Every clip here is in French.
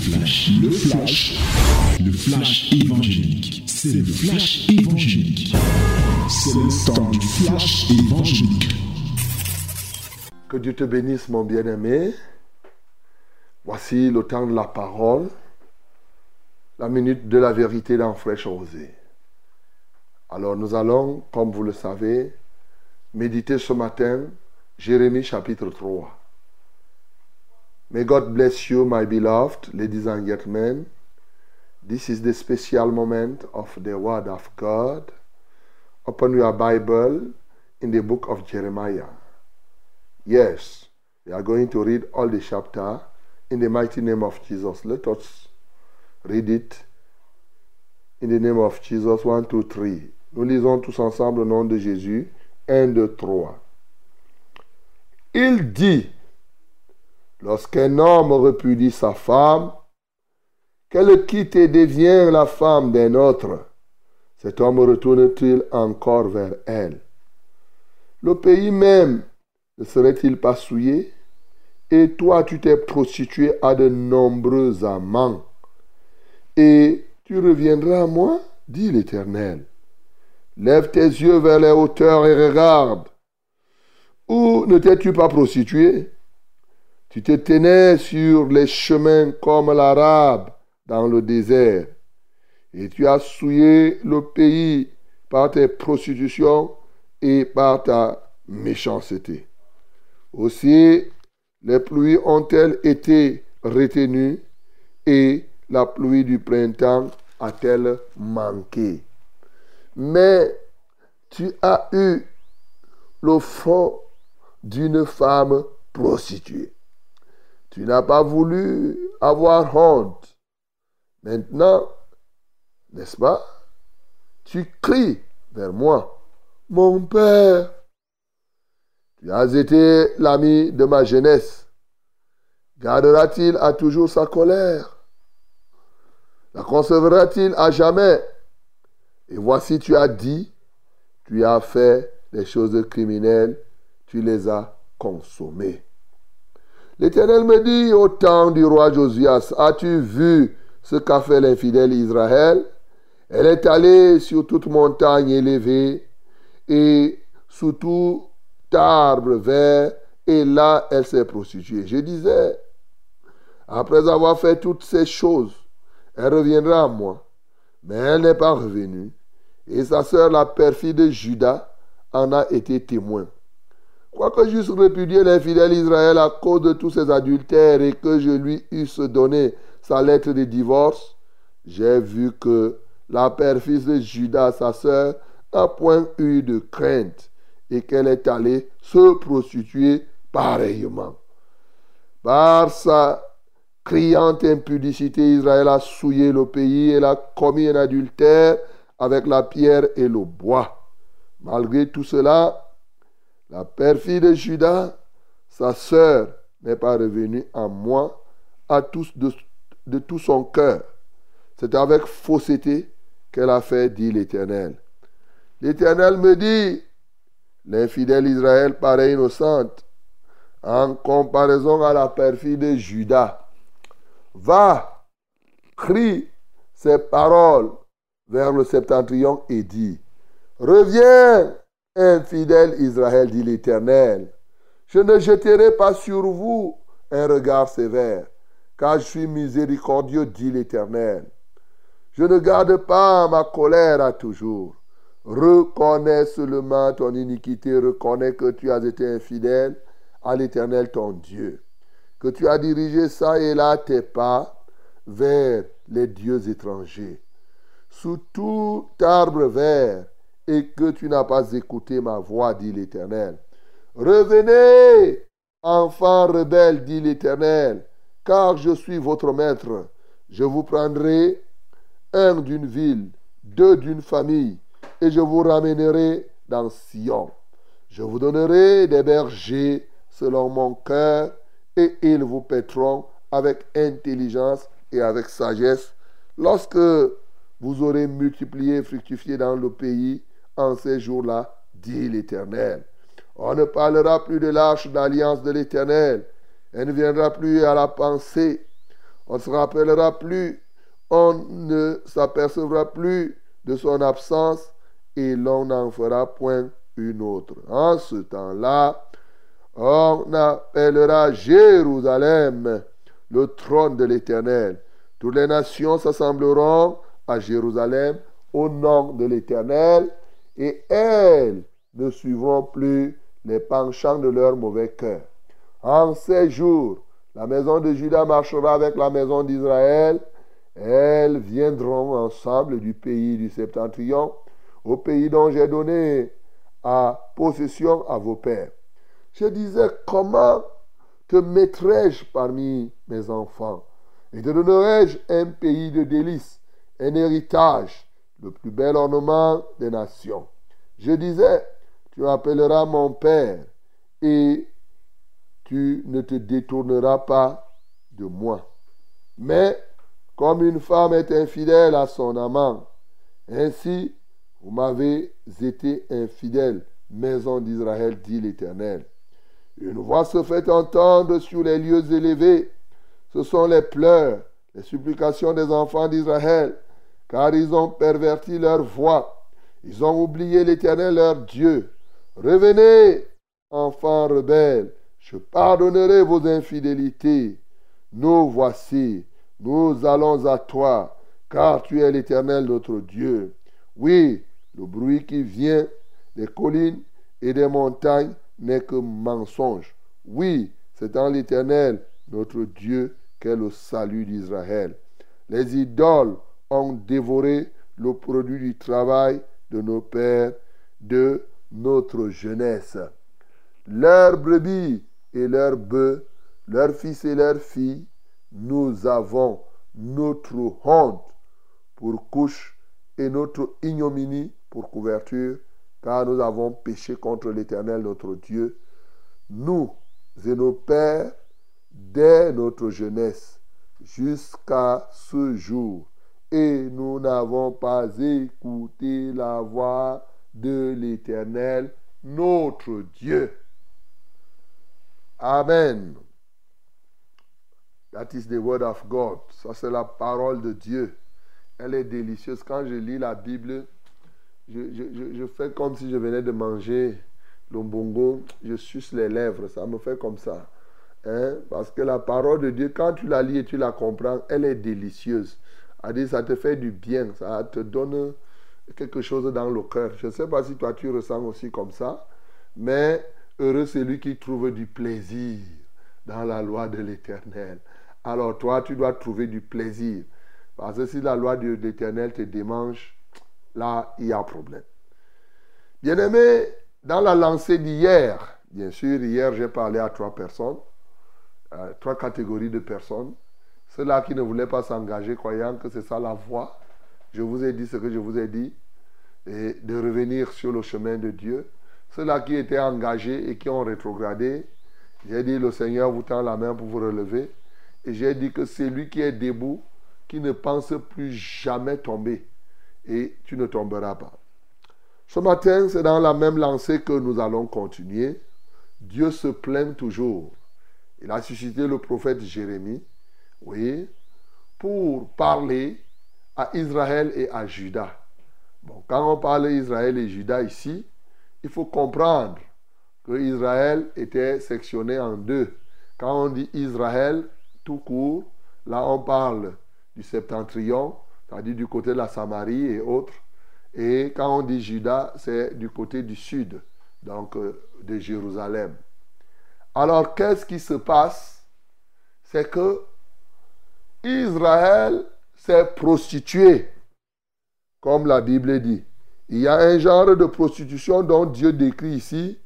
flash, le flash, le flash évangélique. C'est le flash évangélique. C'est le temps du flash évangélique. Que Dieu te bénisse, mon bien-aimé. Voici le temps de la parole, la minute de la vérité dans Fraîche Rosée. Alors nous allons, comme vous le savez, méditer ce matin Jérémie chapitre 3. May God bless you, my beloved, ladies and gentlemen. This is the special moment of the Word of God. Open your Bible in the book of Jeremiah. Yes, we are going to read all the chapter in the mighty name of Jesus. Let us read it in the name of Jesus. 1, 2, 3. Nous lisons tous ensemble au nom de Jésus. 1, 2, 3. Il dit, Lorsqu'un homme repudie sa femme, qu'elle quitte et devient la femme d'un autre, cet homme retourne-t-il encore vers elle? Le pays même ne serait-il pas souillé? Et toi, tu t'es prostitué à de nombreux amants. Et tu reviendras à moi, dit l'Éternel. Lève tes yeux vers les hauteurs et regarde. Où ne t'es-tu pas prostitué? Tu te tenais sur les chemins comme l'arabe dans le désert, et tu as souillé le pays par tes prostitutions et par ta méchanceté. Aussi, les pluies ont-elles été retenues et la pluie du printemps a-t-elle manqué? Mais tu as eu le fond d'une femme prostituée. Tu n'as pas voulu avoir honte. Maintenant, n'est-ce pas? Tu cries vers moi, mon Père. Tu as été l'ami de ma jeunesse. Gardera-t-il à toujours sa colère? La conservera-t-il à jamais? Et voici, tu as dit, tu as fait des choses criminelles, tu les as consommées. L'Éternel me dit au temps du roi Josias, as-tu vu ce qu'a fait l'infidèle Israël? Elle est allée sur toute montagne élevée et sous tout arbre vert, et là elle s'est prostituée. Je disais, après avoir fait toutes ces choses, elle reviendra à moi. Mais elle n'est pas revenue. Et sa sœur, la perfide Judas, en a été témoin. Quoique j'eusse répudié l'infidèle Israël à cause de tous ses adultères et que je lui eusse donné sa lettre de divorce, j'ai vu que la père-fils de Judas, sa sœur, n'a point eu de crainte et qu'elle est allée se prostituer pareillement. Par sa criante impudicité, Israël a souillé le pays et a commis un adultère avec la pierre et le bois. Malgré tout cela, la perfide de Judas, sa sœur, n'est pas revenue à moi à tous de, tout son cœur. C'est avec fausseté qu'elle a fait, dit l'Éternel. L'Éternel me dit, l'infidèle Israël paraît innocente en comparaison à la perfide de Judas. Va, crie ces paroles vers le septentrion et dis, reviens Infidèle Israël, dit l'Éternel, je ne jeterai pas sur vous un regard sévère, car je suis miséricordieux, dit l'Éternel. Je ne garde pas ma colère à toujours. Reconnais seulement ton iniquité, reconnais que tu as été infidèle à l'Éternel ton Dieu, que tu as dirigé ça et là tes pas vers les dieux étrangers. Sous tout arbre vert, et que tu n'as pas écouté ma voix, dit l'Éternel. Revenez, enfants rebelles, dit l'Éternel, car je suis votre maître. Je vous prendrai un d'une ville, deux d'une famille, et je vous ramènerai dans Sion. Je vous donnerai des bergers selon mon cœur, et ils vous paîtront avec intelligence et avec sagesse. Lorsque vous aurez multiplié et fructifié dans le pays, ces jours-là, dit l'Éternel. On ne parlera plus de l'arche d'alliance de l'Éternel. Elle ne viendra plus à la pensée. On ne se rappellera plus, on ne s'apercevra plus de son absence et l'on n'en fera point une autre. En ce temps-là, on appellera Jérusalem le trône de l'Éternel. Toutes les nations s'assembleront à Jérusalem au nom de l'Éternel et elles ne suivront plus les penchants de leur mauvais cœur. En ces jours, la maison de Judas marchera avec la maison d'Israël. Elles viendront ensemble du pays du septentrion, au pays dont j'ai donné à possession à vos pères. Je disais, comment te mettrai-je parmi mes enfants? Et te donnerai-je un pays de délices, un héritage, le plus bel ornement des nations. Je disais, tu appelleras mon Père et tu ne te détourneras pas de moi. Mais comme une femme est infidèle à son amant, ainsi vous m'avez été infidèle, maison d'Israël, dit l'Éternel. Une voix se fait entendre sur les lieux élevés. Ce sont les pleurs, les supplications des enfants d'Israël, car ils ont perverti leur voix. Ils ont oublié l'Éternel leur Dieu. Revenez, enfants rebelles, je pardonnerai vos infidélités. Nous voici, nous allons à toi, car tu es l'Éternel notre Dieu. Oui, le bruit qui vient des collines et des montagnes n'est que mensonge. Oui, c'est en l'Éternel, notre Dieu, qu'est le salut d'Israël. Les idoles ont dévoré le produit du travail de nos pères, de notre jeunesse. Leurs brebis et leurs bœufs, leurs fils et leurs filles, nous avons notre honte pour couche et notre ignominie pour couverture car nous avons péché contre l'Éternel notre Dieu, nous et nos pères, dès notre jeunesse jusqu'à ce jour, et nous n'avons pas écouté la voix de l'Éternel notre Dieu. Amen. That is the word of God. Ça, c'est la parole de Dieu. Elle est délicieuse. Quand je lis la Bible, je, fais comme si je venais de manger l'ombongo, je suce les lèvres, ça me fait comme ça. Hein? Parce que la parole de Dieu, quand tu la lis et tu la comprends, elle est délicieuse. Ça te fait du bien, ça te donne quelque chose dans le cœur. Je ne sais pas si toi tu ressens aussi comme ça, mais heureux celui qui trouve du plaisir dans la loi de l'Éternel. Alors toi, tu dois trouver du plaisir. Parce que si la loi de l'Éternel te démange, là, il y a problème. Bien-aimé, dans la lancée d'hier, bien sûr, hier, j'ai parlé à trois personnes, trois catégories de personnes. Ceux-là qui ne voulaient pas s'engager, croyant que c'est ça la voie. Je vous ai dit ce que je vous ai dit, et de revenir sur le chemin de Dieu. Ceux-là qui étaient engagés et qui ont rétrogradé, j'ai dit, le Seigneur vous tend la main pour vous relever. Et j'ai dit que c'est lui qui est debout, qui ne pense plus jamais tomber et tu ne tomberas pas. Ce matin, c'est dans la même lancée que nous allons continuer. Dieu se plaint toujours. Il a suscité le prophète Jérémie, oui, pour parler à Israël et à Judas. Bon, quand on parle d'Israël et Judas ici, il faut comprendre que Israël était sectionné en deux. Quand on dit Israël tout court, là on parle du septentrion c'est-à-dire du côté de la Samarie et autres. Et quand on dit Juda, c'est du côté du sud, donc euh, de Jérusalem. Alors, qu'est-ce qui se passe? C'est que Israël s'est prostitué, comme la Bible dit. Il y a un genre de prostitution dont Dieu décrit ici,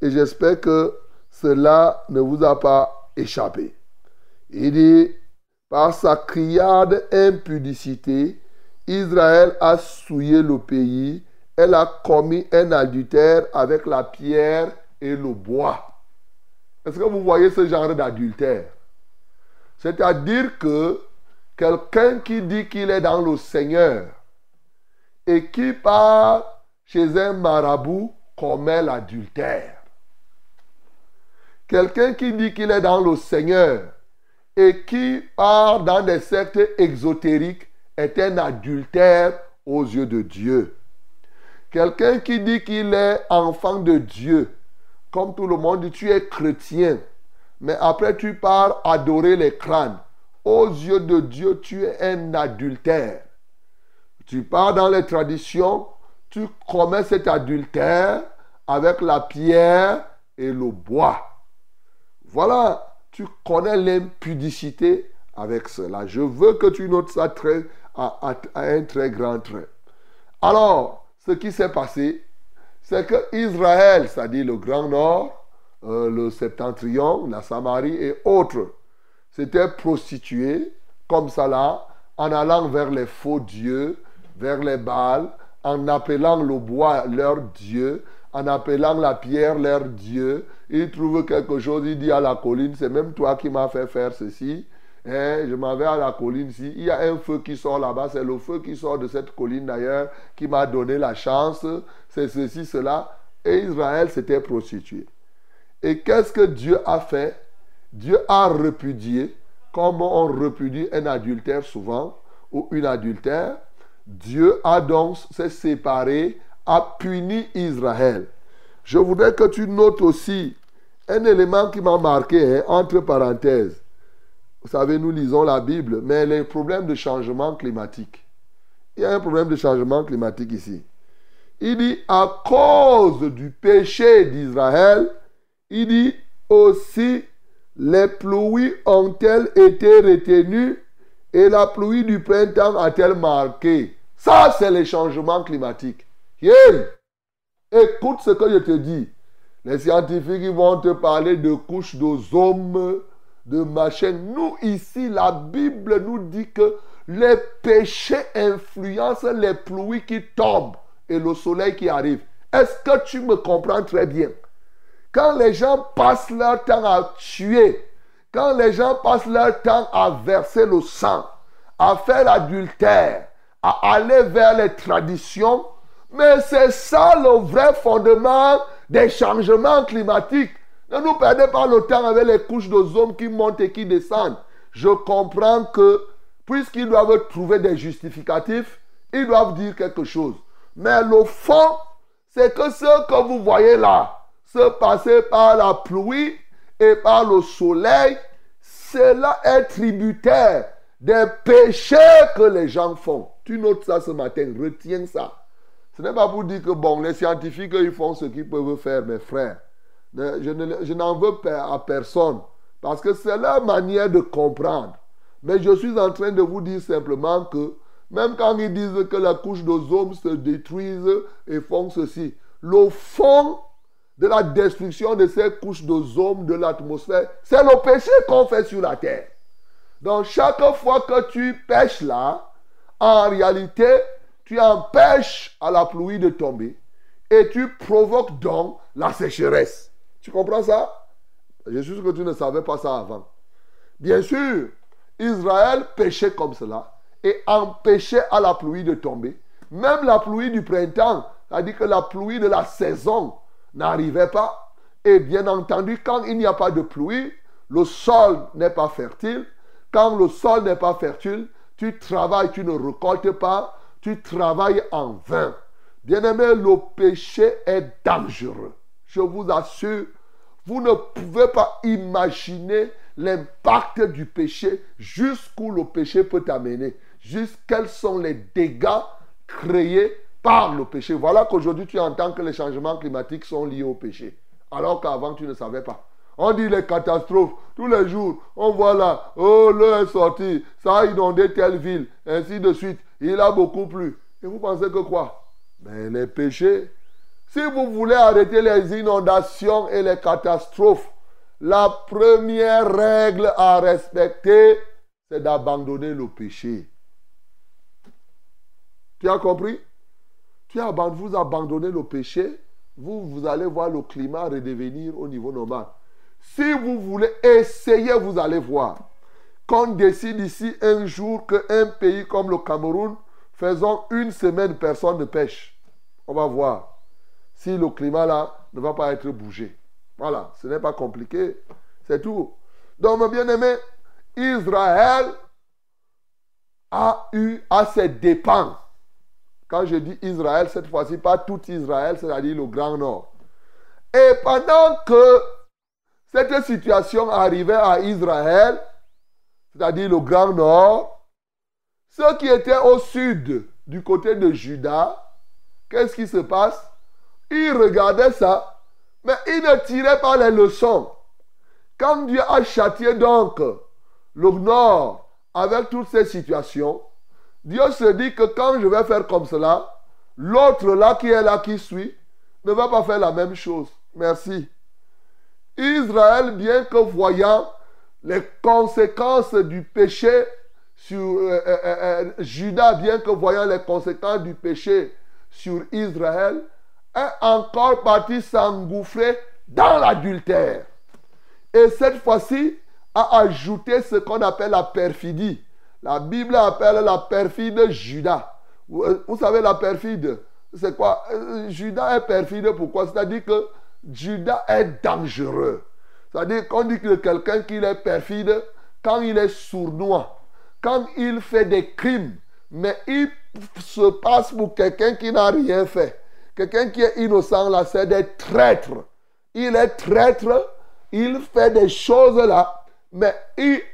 et j'espère que cela ne vous a pas échappé. Il dit, par sa criade impudicité, Israël a souillé le pays. Elle a commis un adultère avec la pierre et le bois. Est-ce que vous voyez ce genre d'adultère? C'est-à-dire que quelqu'un qui dit qu'il est dans le Seigneur et qui part chez un marabout commet l'adultère. Quelqu'un qui dit qu'il est dans le Seigneur et qui part dans des sectes exotériques est un adultère aux yeux de Dieu. Quelqu'un qui dit qu'il est enfant de Dieu, comme tout le monde dit, tu es chrétien, mais après tu pars adorer les crânes. Aux yeux de Dieu, tu es un adultère. Tu pars dans les traditions, tu commets cet adultère avec la pierre et le bois. Voilà, tu connais l'impudicité avec cela. Je veux que tu notes ça très, à, un très grand trait. Alors, ce qui s'est passé, c'est que Israël, c'est-à-dire le Grand Nord, euh, le Septentrion, la Samarie et autres, s'étaient prostitués comme ça là, en allant vers les faux dieux, vers les Baals, en appelant le bois leur dieu, en appelant la pierre leur dieu. Ils trouvent quelque chose, il dit à la colline, c'est même toi qui m'as fait faire ceci. Hein, je m'en vais à la colline ici. Il y a un feu qui sort là-bas. C'est le feu qui sort de cette colline d'ailleurs qui m'a donné la chance. C'est ceci, cela. Et Israël s'était prostitué. Et qu'est-ce que Dieu a fait? Dieu a repudié, comme on repudie un adultère souvent, ou une adultère. Dieu a donc s'est séparé, a puni Israël. Je voudrais que tu notes aussi un élément qui m'a marqué, hein, entre parenthèses. Vous savez, nous lisons la Bible, mais les problèmes de changement climatique. Il y a un problème de changement climatique ici. Il dit, à cause du péché d'Israël, il dit aussi, les pluies ont-elles été retenues et la pluie du printemps a-t-elle marqué? Ça, c'est les changements climatiques. Écoute ce que je te dis. Les scientifiques vont te parler de couches d'ozone, de machin. Nous, ici, la Bible nous dit que les péchés influencent les pluies qui tombent et le soleil qui arrive. Est-ce que tu me comprends très bien? Quand les gens passent leur temps à tuer, quand les gens passent leur temps à verser le sang, à faire l'adultère, à aller vers les traditions, mais c'est ça le vrai fondement des changements climatiques. Ne nous perdez pas le temps avec les couches d'ozone qui montent et qui descendent. Je comprends que, puisqu'ils doivent trouver des justificatifs, ils doivent dire quelque chose. Mais le fond, c'est que ce que vous voyez là, se passer par la pluie et par le soleil, cela est tributaire des péchés que les gens font. Tu notes ça ce matin, retiens ça. Ce n'est pas pour dire que, bon, les scientifiques, ils font ce qu'ils peuvent faire, mes frères. Je, n'en veux à personne. Parce que c'est leur manière de comprendre. Mais je suis en train de vous dire simplement que même quand ils disent que la couche d'ozone se détruise et font ceci, le fond de la destruction de ces couches d'ozone de l'atmosphère, c'est le péché qu'on fait sur la terre. Donc chaque fois que tu pêches là, en réalité, tu empêches à la pluie de tomber et tu provoques donc la sécheresse. Tu comprends ça? Je suis sûr que tu ne savais pas ça avant. Bien sûr, Israël péchait comme cela et empêchait à la pluie de tomber. Même la pluie du printemps, c'est-à-dire que la pluie de la saison n'arrivait pas. Et bien entendu, quand il n'y a pas de pluie, le sol n'est pas fertile. Quand le sol n'est pas fertile, tu travailles, tu ne récoltes pas, tu travailles en vain. Bien-aimé, le péché est dangereux je vous assure, vous ne pouvez pas imaginer l'impact du péché, jusqu'où le péché peut t'amener, jusqu'à quels sont les dégâts créés par le péché. Voilà qu'aujourd'hui tu entends que les changements climatiques sont liés au péché, alors qu'avant tu ne savais pas. On dit les catastrophes. Tous les jours, on voit là, oh, l'eau est sortie, ça a inondé telle ville, ainsi de suite. Il a beaucoup plu. Et vous pensez que quoi? Mais les péchés si vous voulez arrêter les inondations et les catastrophes, la première règle à respecter, c'est d'abandonner le péché. Tu as compris? As, Vous abandonnez le péché, vous, vous allez voir le climat redevenir au niveau normal. Si vous voulez essayer, vous allez voir. Qu'on décide ici un jour qu'un pays comme le Cameroun, faisons une semaine, personne ne pêche. On va voir si le climat là ne va pas être bougé. Voilà, ce n'est pas compliqué, c'est tout. Donc, mon bien-aimé, Israël a eu à ses dépens. Quand je dis Israël, cette fois-ci, pas tout Israël, c'est-à-dire le Grand Nord. Et pendant que cette situation arrivait à Israël, c'est-à-dire le Grand Nord, ceux qui étaient au sud, du côté de Juda, qu'est-ce qui se passe? Ils regardaient ça, mais ils ne tiraient pas les leçons. Quand Dieu a châtié donc le Nord avec toutes ces situations, Dieu se dit que quand je vais faire comme cela, l'autre là qui est là, qui suit, ne va pas faire la même chose. Merci. Israël, bien que voyant les conséquences du péché sur euh, euh, euh, Judas, bien que voyant les conséquences du péché sur Israël, est encore parti s'engouffrer dans l'adultère. Et cette fois-ci, a ajouté ce qu'on appelle la perfidie. La Bible appelle la perfide Judas. Vous, savez, la perfide, c'est quoi? Judas est perfide pourquoi? C'est-à-dire que Judas est dangereux. C'est-à-dire qu'on dit que quelqu'un qui est perfide quand il est sournois, quand il fait des crimes, mais il se passe pour quelqu'un qui n'a rien fait. Quelqu'un qui est innocent, là, c'est des traîtres. Il est traître, il fait des choses là, mais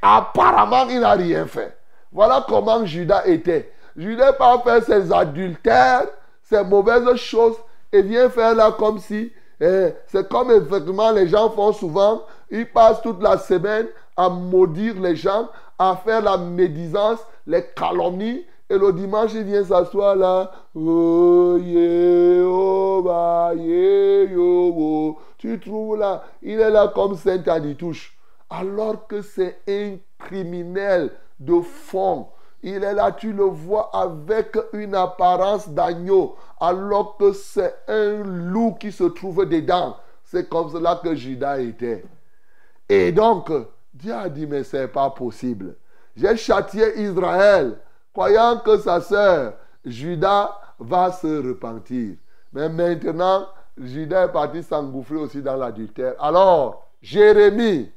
apparemment, il n'a rien fait. Voilà comment Judas était. Judas pas fait ses adultères, ses mauvaises choses, et vient faire là comme si eh, c'est comme les gens font souvent. Ils passent toute la semaine à maudire les gens, à faire la médisance, les calomnies. Et le dimanche, il vient s'asseoir là. Tu trouves là, il est là comme Saint Anitouche. Alors que c'est un criminel de fond. Il est là, tu le vois avec une apparence d'agneau, alors que c'est un loup qui se trouve dedans. C'est comme cela que Judas était. Et donc, Dieu a dit, mais ce n'est pas possible. J'ai châtié Israël, croyant que sa sœur, Judas, va se repentir. Mais maintenant, Judas est parti s'engouffrer aussi dans l'adultère. Alors, Jérémie,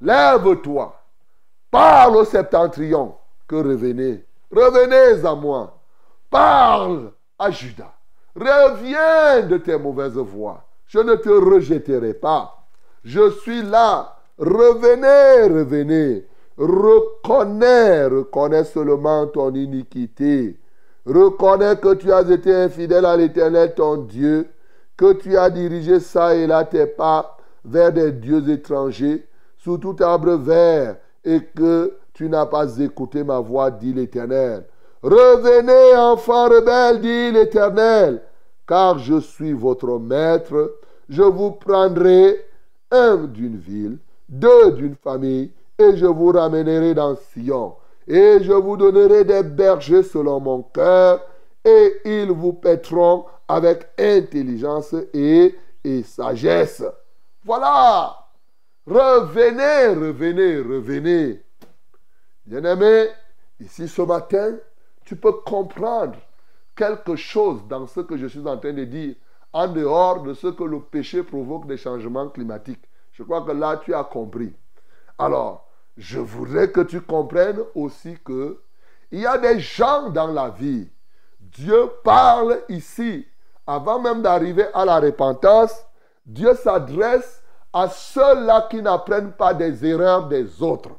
lève-toi, parle au septentrion que revenez. Revenez à moi. Parle à Judas. Reviens de tes mauvaises voies. Je ne te rejetterai pas. Je suis là. Revenez, revenez. Reconnais, reconnais seulement ton iniquité. Reconnais que tu as été infidèle à l'Éternel, ton Dieu, que tu as dirigé ça et là tes pas vers des dieux étrangers, sous tout arbre vert, et que tu n'as pas écouté ma voix, dit l'Éternel. Revenez, enfants rebelles, dit l'Éternel, car je suis votre maître. Je vous prendrai un d'une ville, deux d'une famille, et je vous ramènerai dans Sion. Et je vous donnerai des bergers selon mon cœur, et ils vous paîtront avec intelligence et, et sagesse. Voilà. Revenez, revenez, revenez. Bien-aimé, ici ce matin, tu peux comprendre quelque chose dans ce que je suis en train de dire, en dehors de ce que le péché provoque des changements climatiques. Je crois que là, tu as compris. Alors, je voudrais que tu comprennes aussi que il y a des gens dans la vie. Dieu parle ici. Avant même d'arriver à la repentance, Dieu s'adresse à ceux-là qui n'apprennent pas des erreurs des autres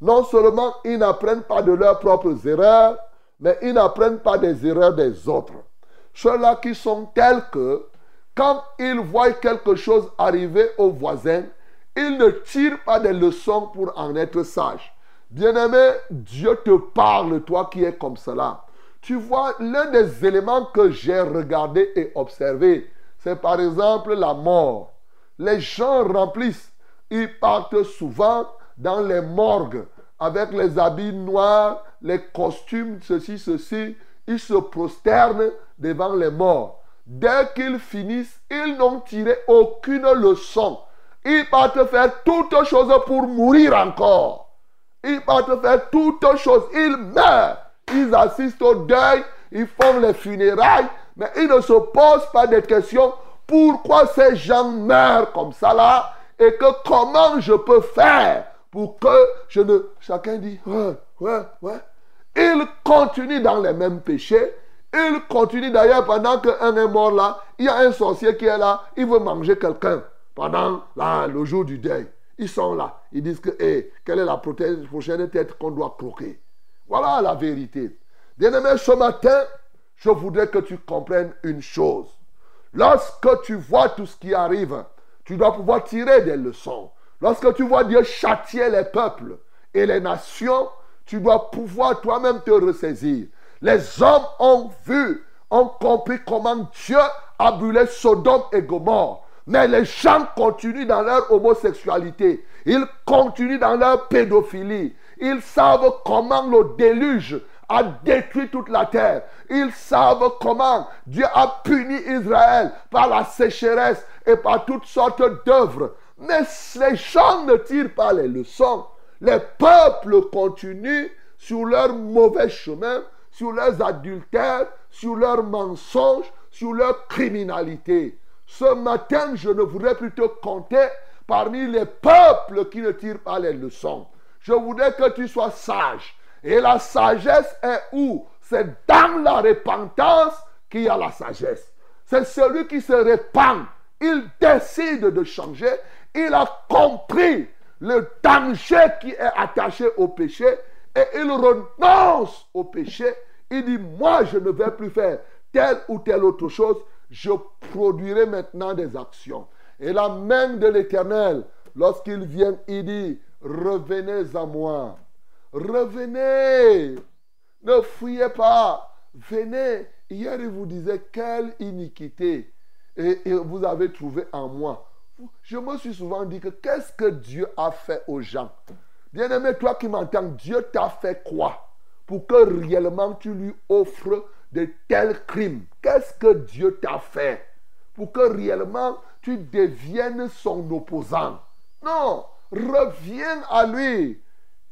non seulement ils n'apprennent pas de leurs propres erreurs, mais ils n'apprennent pas des erreurs des autres. Ceux-là qui sont tels que, quand ils voient quelque chose arriver aux voisins, ils ne tirent pas des leçons pour en être sages. Bien-aimé, Dieu te parle, toi qui es comme cela. Tu vois, l'un des éléments que j'ai regardé et observé, c'est par exemple la mort. Les gens remplissent, ils partent souvent dans les morgues avec les habits noirs, les costumes, ceci, ceci. Ils se prosternent devant les morts. Dès qu'ils finissent, ils n'ont tiré aucune leçon. Ils partent faire toutes choses pour mourir encore. Ils partent faire toutes choses. Ils meurent. Ils assistent au deuil. Ils font les funérailles. Mais ils ne se posent pas de questions. Pourquoi ces gens meurent comme ça là? Et que comment je peux faire pour que je ne... Chacun dit, ouais, ouais, ouais. Il continue dans les mêmes péchés. Il continue d'ailleurs pendant qu'un est mort là, il y a un sorcier qui est là, il veut manger quelqu'un pendant le jour du deuil. Ils sont là. Ils disent que, hé, quelle est la prochaine tête qu'on doit croquer? Voilà la vérité. Bien-aimé, ce matin, je voudrais que tu comprennes une chose. Lorsque tu vois tout ce qui arrive, tu dois pouvoir tirer des leçons. Lorsque tu vois Dieu châtier les peuples et les nations, tu dois pouvoir toi-même te ressaisir. Les hommes ont vu, ont compris comment Dieu a brûlé Sodome et Gomorre. Mais les gens continuent dans leur homosexualité. Ils continuent dans leur pédophilie. Ils savent comment le déluge a détruit toute la terre. Ils savent comment Dieu a puni Israël par la sécheresse et par toutes sortes d'œuvres. Mais les gens ne tirent pas les leçons. Les peuples continuent sur leur mauvais chemin, sur leurs adultères, sur leurs mensonges, sur leur criminalité. Ce matin, je ne voudrais plutôt compter parmi les peuples qui ne tirent pas les leçons. Je voudrais que tu sois sage. Et la sagesse est où? C'est dans la repentance qu'il y a la sagesse. C'est celui qui se répand. Il décide de changer. Il a compris le danger qui est attaché au péché et il renonce au péché. Il dit, moi, je ne vais plus faire telle ou telle autre chose. Je produirai maintenant des actions. Et la main de l'Éternel, lorsqu'il vient, il dit, revenez à moi. Revenez. Ne fuyez pas. Venez. Hier, il vous disait, quelle iniquité et, vous avez trouvé en moi. Je me suis souvent dit que qu'est-ce que Dieu a fait aux gens? Bien-aimé, toi qui m'entends, Dieu t'a fait quoi Pour que réellement tu lui offres de tels crimes? Qu'est-ce que Dieu t'a fait Pour que réellement tu deviennes son opposant? Non, reviens à lui.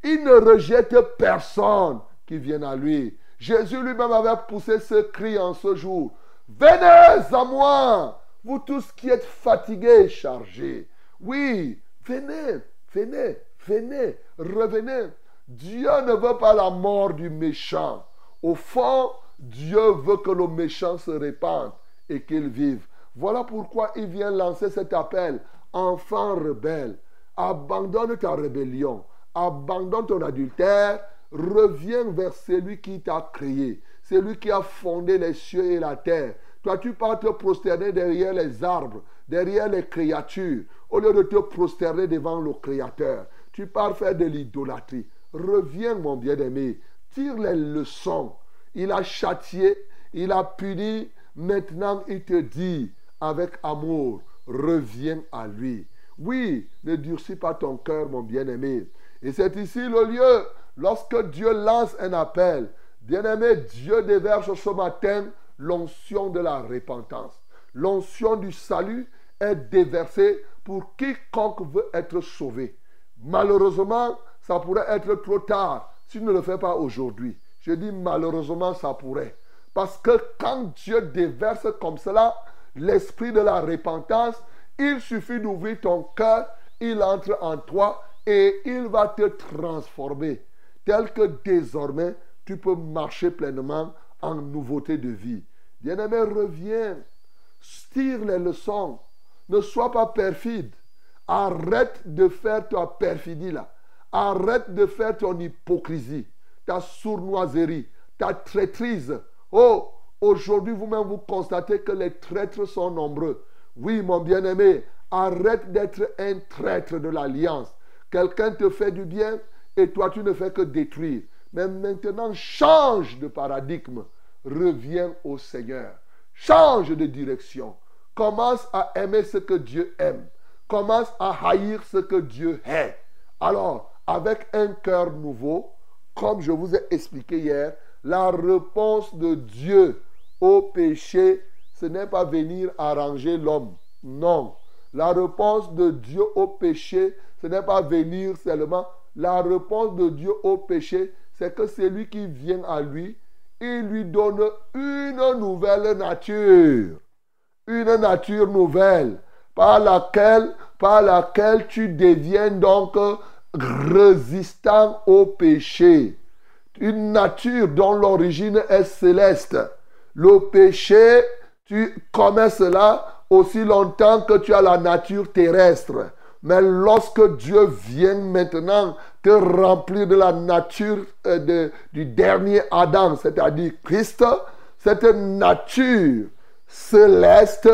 Il ne rejette personne qui vient à lui. Jésus lui-même avait poussé ce cri en ce jour. Venez à moi, vous tous qui êtes fatigués et chargés. Oui, venez, venez, venez, revenez. Dieu ne veut pas la mort du méchant. Au fond, Dieu veut que le méchant se répande et qu'il vive. Voilà pourquoi il vient lancer cet appel. Enfant rebelle, abandonne ta rébellion, abandonne ton adultère, reviens vers celui qui t'a créé, celui qui a fondé les cieux et la terre. Toi, tu pars te prosterner derrière les arbres, derrière les créatures, au lieu de te prosterner devant le Créateur. Tu pars faire de l'idolâtrie. Reviens, mon bien-aimé, tire les leçons. Il a châtié, il a puni. Maintenant, il te dit avec amour, reviens à lui. Oui, ne durcis pas ton cœur, mon bien-aimé. Et c'est ici le lieu, lorsque Dieu lance un appel. Bien-aimé, Dieu déverse ce matin l'onction de la repentance. L'onction du salut est déversée pour quiconque veut être sauvé. Malheureusement, ça pourrait être trop tard si ne le fait pas aujourd'hui. Je dis malheureusement, ça pourrait. Parce que quand Dieu déverse comme cela l'esprit de la repentance, il suffit d'ouvrir ton cœur, il entre en toi et il va te transformer. Tel que désormais, tu peux marcher pleinement en nouveauté de vie. Bien-aimé, reviens. Tire les leçons. Ne sois pas perfide. Arrête de faire ta perfidie là. Arrête de faire ton hypocrisie, ta sournoiserie, ta traîtrise. Oh, aujourd'hui vous-même vous constatez que les traîtres sont nombreux. Oui, mon bien-aimé, arrête d'être un traître de l'alliance. Quelqu'un te fait du bien et toi tu ne fais que détruire. Mais maintenant, change de paradigme. Reviens au Seigneur. Change de direction. Commence à aimer ce que Dieu aime. Commence à haïr ce que Dieu hait. Alors, avec un cœur nouveau, comme je vous ai expliqué hier, la réponse de Dieu au péché, ce n'est pas venir arranger l'homme. Non. La réponse de Dieu au péché, ce n'est pas venir seulement. La réponse de Dieu au péché, c'est que celui qui vient à lui, il lui donne une nouvelle nature. Une nature nouvelle par laquelle, par laquelle tu deviens donc résistant au péché. Une nature dont l'origine est céleste. Le péché, tu commets cela aussi longtemps que tu as la nature terrestre. Mais lorsque Dieu vient maintenant te remplir de la nature euh, du dernier Adam, c'est-à-dire Christ, cette nature céleste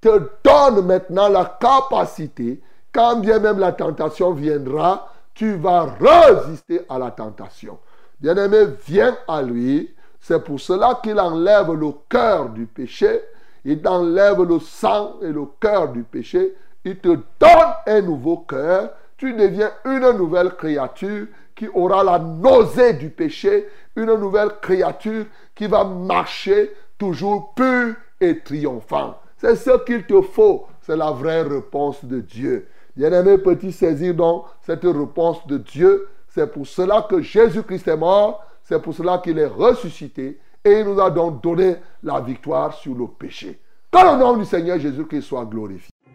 te donne maintenant la capacité, quand bien même la tentation viendra, tu vas résister à la tentation. Bien-aimé, viens à lui. C'est pour cela qu'il enlève le cœur du péché, il enlève le sang et le cœur du péché, il te donne un nouveau cœur, tu deviens une nouvelle créature qui aura la nausée du péché, une nouvelle créature qui va marcher toujours pur et triomphant. C'est ce qu'il te faut. C'est la vraie réponse de Dieu. Bien-aimé petit, saisir donc cette réponse de Dieu? C'est pour cela que Jésus-Christ est mort. C'est pour cela qu'il est ressuscité. Et il nous a donc donné la victoire sur le péché. Que le nom du Seigneur Jésus-Christ soit glorifié.